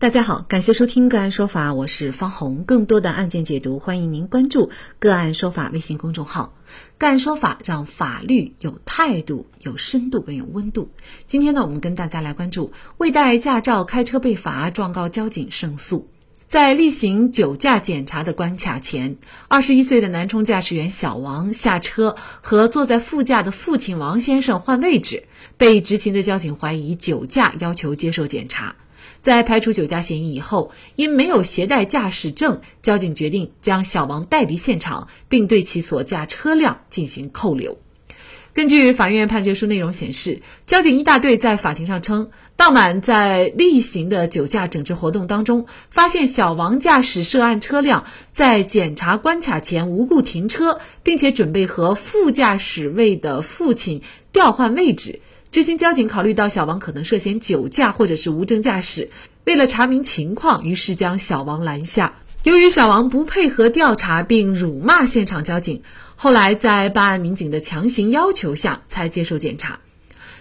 大家好，感谢收听个案说法，我是方红。更多的案件解读，欢迎您关注个案说法微信公众号。个案说法让法律有态度、有深度、更有温度。今天呢，我们跟大家来关注未带驾照开车被罚，状告交警胜诉。在例行酒驾检查的关卡前，二十一岁的南充驾驶员小王下车和坐在副驾的父亲王先生换位置，被执勤的交警怀疑酒驾，要求接受检查。在排除酒驾嫌疑以后，因没有携带驾驶证，交警决定将小王带离现场，并对其所驾车辆进行扣留。根据法院判决书内容显示，交警一大队在法庭上称，当晚在例行的酒驾整治活动当中，发现小王驾驶涉案车辆在检查关卡前无故停车，并且准备和副驾驶位的父亲调换位置。执勤交警考虑到小王可能涉嫌酒驾或者是无证驾驶，为了查明情况，于是将小王拦下。由于小王不配合调查并辱骂现场交警，后来在办案民警的强行要求下才接受检查。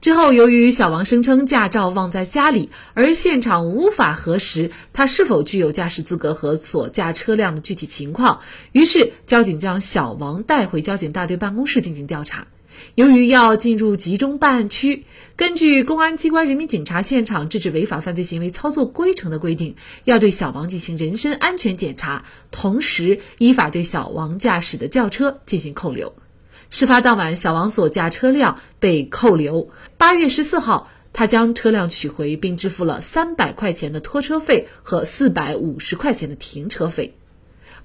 之后，由于小王声称驾照忘在家里，而现场无法核实他是否具有驾驶资格和所驾车辆的具体情况，于是交警将小王带回交警大队办公室进行调查。由于要进入集中办案区，根据《公安机关人民警察现场制止违法犯罪行为操作规程》的规定，要对小王进行人身安全检查，同时依法对小王驾驶的轿车进行扣留。事发当晚，小王所驾车辆被扣留。八月十四号，他将车辆取回，并支付了三百块钱的拖车费和四百五十块钱的停车费。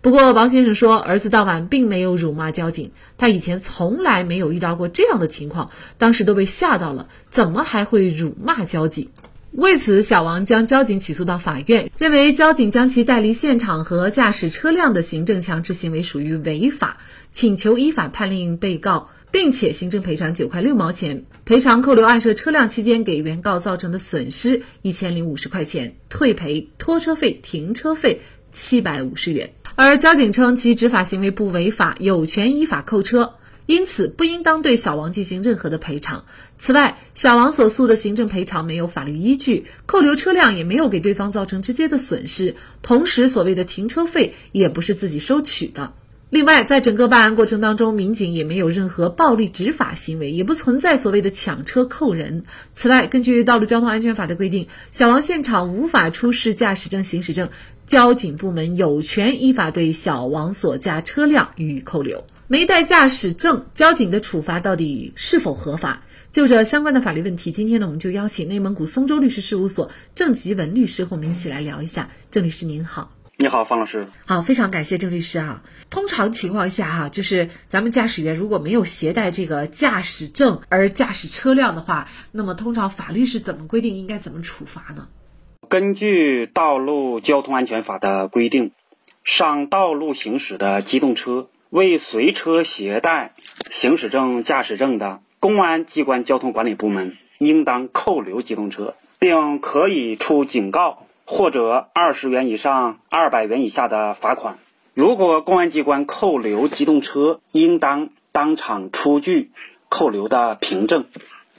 不过，王先生说，儿子当晚并没有辱骂交警，他以前从来没有遇到过这样的情况，当时都被吓到了，怎么还会辱骂交警？为此，小王将交警起诉到法院，认为交警将其带离现场和驾驶车辆的行政强制行为属于违法，请求依法判令被告，并且行政赔偿九块六毛钱，赔偿扣留案涉车辆期间给原告造成的损失一千零五十块钱，退赔拖车费、停车费。七百五十元，而交警称其执法行为不违法，有权依法扣车，因此不应当对小王进行任何的赔偿。此外，小王所诉的行政赔偿没有法律依据，扣留车辆也没有给对方造成直接的损失，同时所谓的停车费也不是自己收取的。另外，在整个办案过程当中，民警也没有任何暴力执法行为，也不存在所谓的抢车扣人。此外，根据《道路交通安全法》的规定，小王现场无法出示驾驶证、行驶证，交警部门有权依法对小王所驾车辆予以扣留。没带驾驶证，交警的处罚到底是否合法？就这相关的法律问题，今天呢，我们就邀请内蒙古松州律师事务所郑吉文律师和我们一起来聊一下。郑律师您好。你好，方老师。好，非常感谢郑律师啊。通常情况下哈，就是咱们驾驶员如果没有携带这个驾驶证而驾驶车辆的话，那么通常法律是怎么规定，应该怎么处罚呢？根据《道路交通安全法》的规定，上道路行驶的机动车未随车携带行驶证、驾驶证的，公安机关交通管理部门应当扣留机动车，并可以处警告。或者二十元以上二百元以下的罚款。如果公安机关扣留机动车，应当当场出具扣留的凭证，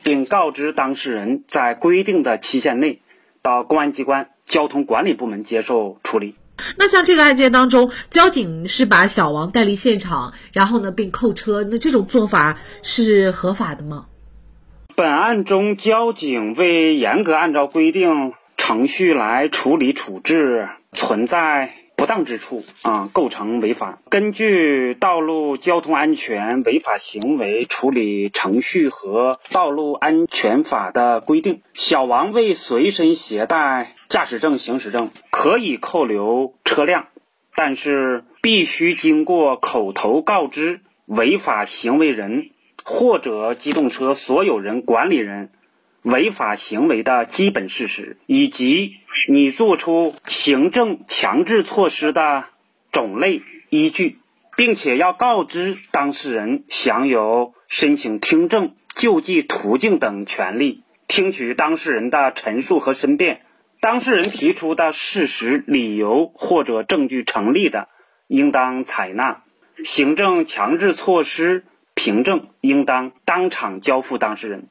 并告知当事人在规定的期限内到公安机关交通管理部门接受处理。那像这个案件当中，交警是把小王带离现场，然后呢并扣车，那这种做法是合法的吗？本案中，交警未严格按照规定。程序来处理处置存在不当之处啊，构成违法。根据《道路交通安全违法行为处理程序和道路安全法》的规定，小王未随身携带驾驶证、行驶证，可以扣留车辆，但是必须经过口头告知违法行为人或者机动车所有人、管理人。违法行为的基本事实，以及你做出行政强制措施的种类依据，并且要告知当事人享有申请听证、救济途径等权利，听取当事人的陈述和申辩。当事人提出的事实、理由或者证据成立的，应当采纳；行政强制措施凭证应当当场交付当事人。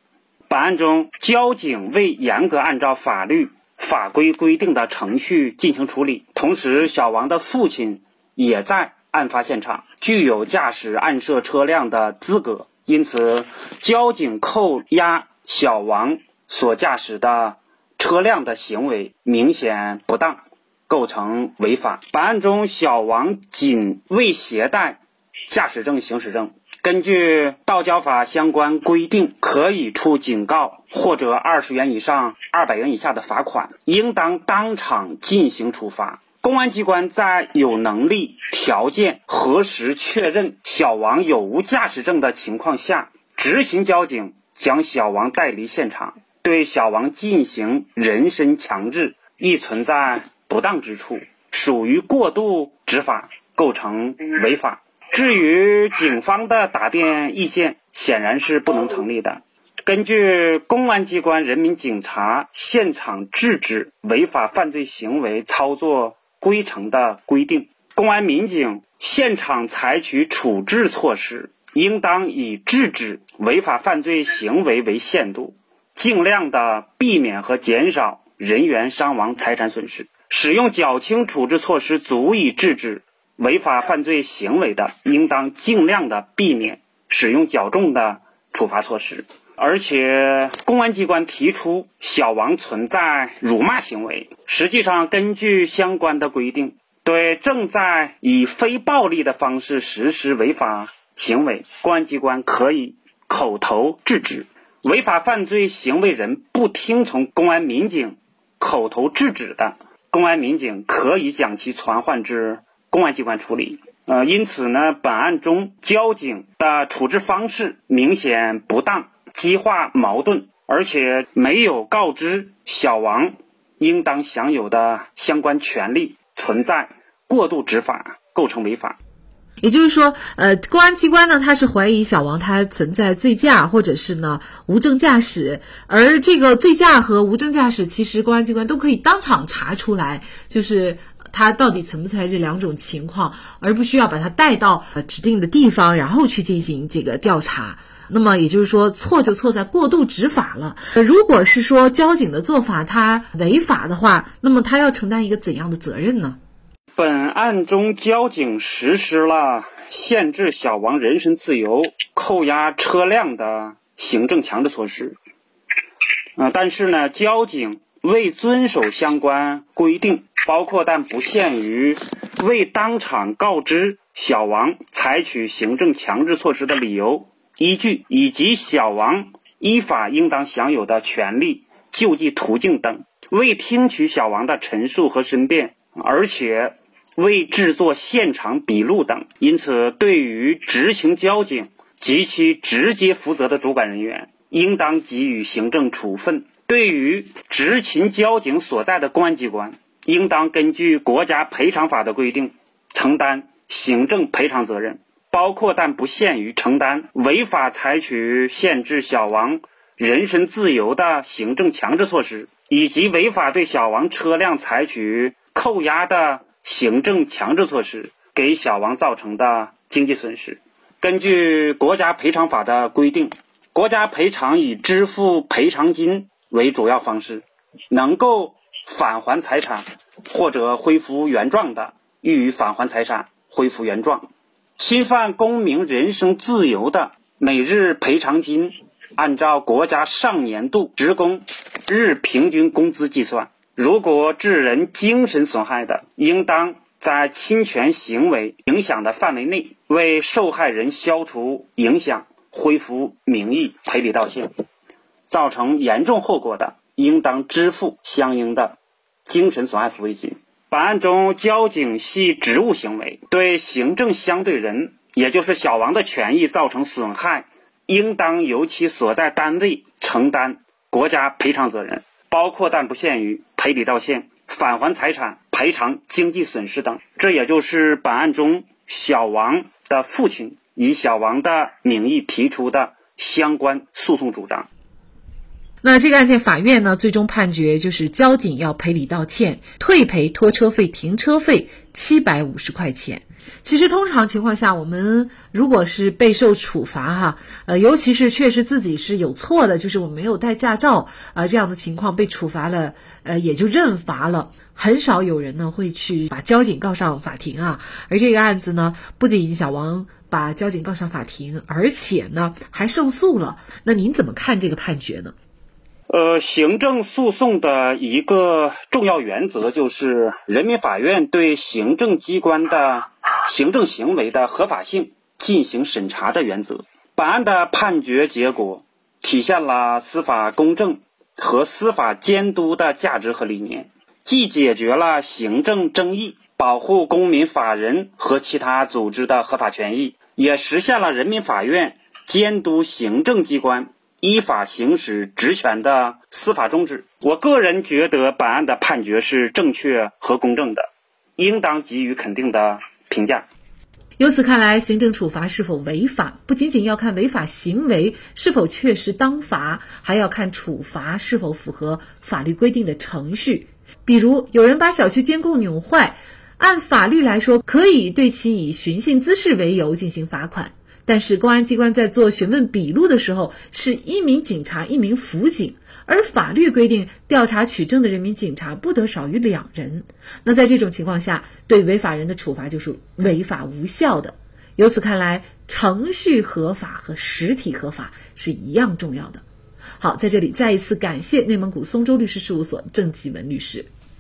本案中，交警未严格按照法律法规规定的程序进行处理。同时，小王的父亲也在案发现场，具有驾驶案涉车辆的资格，因此，交警扣押小王所驾驶的车辆的行为明显不当，构成违法。本案中，小王仅未携带驾驶证、行驶证。根据道交法相关规定，可以处警告或者二十元以上二百元以下的罚款，应当当场进行处罚。公安机关在有能力、条件核实确认小王有无驾驶证的情况下，执行交警将小王带离现场，对小王进行人身强制，亦存在不当之处，属于过度执法，构成违法。至于警方的答辩意见，显然是不能成立的。根据公安机关人民警察现场制止违法犯罪行为操作规程的规定，公安民警现场采取处置措施，应当以制止违法犯罪行为为限度，尽量的避免和减少人员伤亡、财产损失。使用较轻处置措施足以制止。违法犯罪行为的，应当尽量的避免使用较重的处罚措施。而且，公安机关提出小王存在辱骂行为，实际上根据相关的规定，对正在以非暴力的方式实施违法行为，公安机关可以口头制止。违法犯罪行为人不听从公安民警口头制止的，公安民警可以将其传唤至。公安机关处理，呃，因此呢，本案中交警的处置方式明显不当，激化矛盾，而且没有告知小王应当享有的相关权利，存在过度执法，构成违法。也就是说，呃，公安机关呢，他是怀疑小王他存在醉驾，或者是呢无证驾驶，而这个醉驾和无证驾驶，其实公安机关都可以当场查出来，就是。他到底存不存在这两种情况，而不需要把他带到指定的地方，然后去进行这个调查。那么也就是说，错就错在过度执法了。如果是说交警的做法他违法的话，那么他要承担一个怎样的责任呢？本案中，交警实施了限制小王人身自由、扣押车辆的行政强制措施。嗯，但是呢，交警。未遵守相关规定，包括但不限于未当场告知小王采取行政强制措施的理由、依据，以及小王依法应当享有的权利、救济途径等；未听取小王的陈述和申辩，而且未制作现场笔录等。因此，对于执行交警及其直接负责的主管人员，应当给予行政处分。对于执勤交警所在的公安机关，应当根据国家赔偿法的规定，承担行政赔偿责任，包括但不限于承担违法采取限制小王人身自由的行政强制措施，以及违法对小王车辆采取扣押的行政强制措施给小王造成的经济损失。根据国家赔偿法的规定，国家赔偿以支付赔偿金。为主要方式，能够返还财产或者恢复原状的，予以返还财产、恢复原状；侵犯公民人身自由的，每日赔偿金按照国家上年度职工日平均工资计算。如果致人精神损害的，应当在侵权行为影响的范围内，为受害人消除影响、恢复名誉、赔礼道歉。造成严重后果的，应当支付相应的精神损害抚慰金。本案中，交警系职务行为对行政相对人，也就是小王的权益造成损害，应当由其所在单位承担国家赔偿责任，包括但不限于赔礼道歉、返还财产、赔偿经济损失等。这也就是本案中小王的父亲以小王的名义提出的相关诉讼主张。那这个案件法院呢，最终判决就是交警要赔礼道歉，退赔拖车费、停车费七百五十块钱。其实通常情况下，我们如果是备受处罚哈，呃，尤其是确实自己是有错的，就是我没有带驾照啊这样的情况被处罚了，呃，也就认罚了。很少有人呢会去把交警告上法庭啊。而这个案子呢，不仅小王把交警告上法庭，而且呢还胜诉了。那您怎么看这个判决呢？呃，行政诉讼的一个重要原则就是人民法院对行政机关的行政行为的合法性进行审查的原则。本案的判决结果体现了司法公正和司法监督的价值和理念，既解决了行政争议，保护公民、法人和其他组织的合法权益，也实现了人民法院监督行政机关。依法行使职权的司法终旨，我个人觉得本案的判决是正确和公正的，应当给予肯定的评价。由此看来，行政处罚是否违法，不仅仅要看违法行为是否确实当罚，还要看处罚是否符合法律规定的程序。比如，有人把小区监控扭坏，按法律来说，可以对其以寻衅滋事为由进行罚款。但是公安机关在做询问笔录的时候，是一名警察一名辅警，而法律规定调查取证的人民警察不得少于两人。那在这种情况下，对违法人的处罚就是违法无效的。由此看来，程序合法和实体合法是一样重要的。好，在这里再一次感谢内蒙古松州律师事务所郑继文律师。